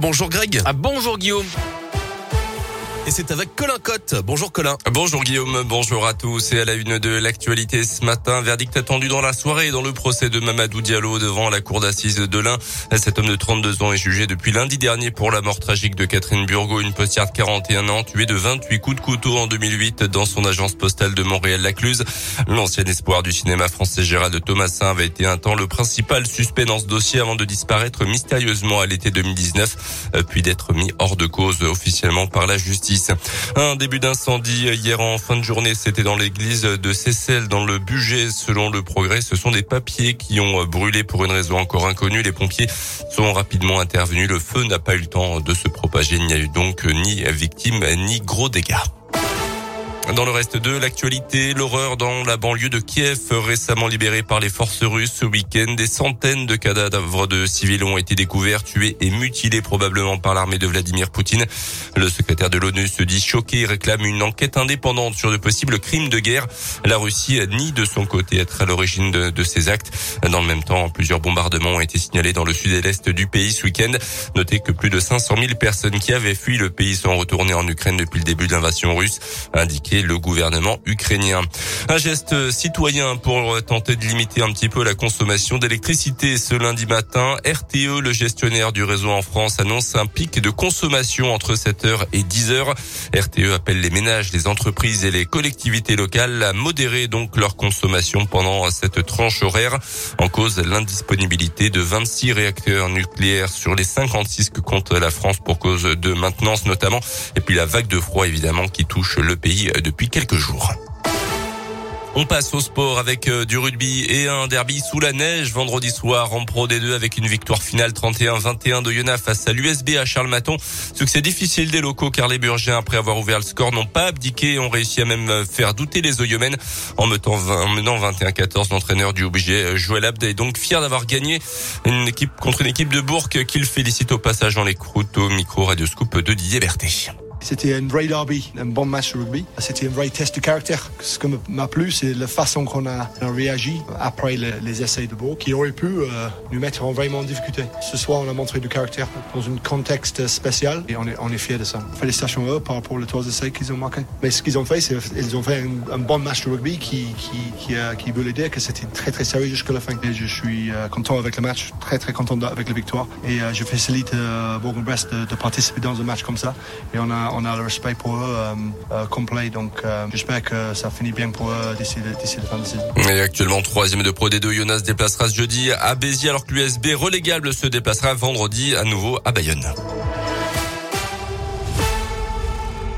Bonjour Greg. Ah bonjour Guillaume. Et c'est avec Colin Cotte. Bonjour Colin. Bonjour Guillaume, bonjour à tous. Et à la une de l'actualité ce matin, verdict attendu dans la soirée dans le procès de Mamadou Diallo devant la cour d'assises de l'Ain. Cet homme de 32 ans est jugé depuis lundi dernier pour la mort tragique de Catherine Burgot, une postière de 41 ans, tuée de 28 coups de couteau en 2008 dans son agence postale de Montréal-Lacluse. L'ancien espoir du cinéma français Gérald Thomasin avait été un temps le principal suspect dans ce dossier avant de disparaître mystérieusement à l'été 2019, puis d'être mis hors de cause officiellement par la justice. Un début d'incendie hier en fin de journée, c'était dans l'église de Cécelle dans le budget. Selon le progrès, ce sont des papiers qui ont brûlé pour une raison encore inconnue. Les pompiers sont rapidement intervenus. Le feu n'a pas eu le temps de se propager. Il n'y a eu donc ni victime ni gros dégâts. Dans le reste de l'actualité, l'horreur dans la banlieue de Kiev, récemment libérée par les forces russes ce week-end. Des centaines de cadavres de civils ont été découverts, tués et mutilés probablement par l'armée de Vladimir Poutine. Le secrétaire de l'ONU se dit choqué et réclame une enquête indépendante sur de possibles crimes de guerre. La Russie nie de son côté être à l'origine de, ces actes. Dans le même temps, plusieurs bombardements ont été signalés dans le sud et l'est du pays ce week-end. Notez que plus de 500 000 personnes qui avaient fui le pays sont retournées en Ukraine depuis le début de l'invasion russe, indiqué le gouvernement ukrainien. Un geste citoyen pour tenter de limiter un petit peu la consommation d'électricité ce lundi matin. RTE, le gestionnaire du réseau en France, annonce un pic de consommation entre 7h et 10h. RTE appelle les ménages, les entreprises et les collectivités locales à modérer donc leur consommation pendant cette tranche horaire. En cause, l'indisponibilité de 26 réacteurs nucléaires sur les 56 que compte la France pour cause de maintenance notamment. Et puis la vague de froid évidemment qui touche le pays depuis quelques jours. On passe au sport avec euh, du rugby et un derby sous la neige vendredi soir en Pro D2 avec une victoire finale 31-21 de Yona face à l'USB à Charles Maton. Succès difficile des locaux car les Burgiens après avoir ouvert le score n'ont pas abdiqué et ont réussi à même euh, faire douter les Oyomènes en menant 21-14. L'entraîneur du obligé euh, Joël Abd est donc fier d'avoir gagné une équipe contre une équipe de Bourg qu'il félicite au passage dans les croûtes au micro Radio Scoop de Didier Berthet. C'était un vrai derby, un bon match de rugby. C'était un vrai test de caractère. Ce qui m'a plu, c'est la façon qu'on a, réagi après les, essais de Beau, qui auraient pu euh, nous mettre vraiment en difficulté. Ce soir, on a montré du caractère dans un contexte spécial et on est, on fiers de ça. Félicitations à eux par rapport aux trois essais qu'ils ont marqués. Mais ce qu'ils ont fait, c'est qu'ils ont fait un, bon match de rugby qui, qui, qui, qui voulait dire que c'était très très sérieux jusqu'à la fin. Et je suis euh, content avec le match, très très content avec la victoire. Et euh, je félicite Bourg-en-Brest de, de, participer dans un match comme ça. Et on a, on a le respect pour eux euh, euh, complet. Donc euh, j'espère que ça finit bien pour eux d'ici la fin de saison. Et actuellement troisième de Pro D2, Jonas déplacera ce jeudi à Béziers alors que l'USB relégable se déplacera vendredi à nouveau à Bayonne.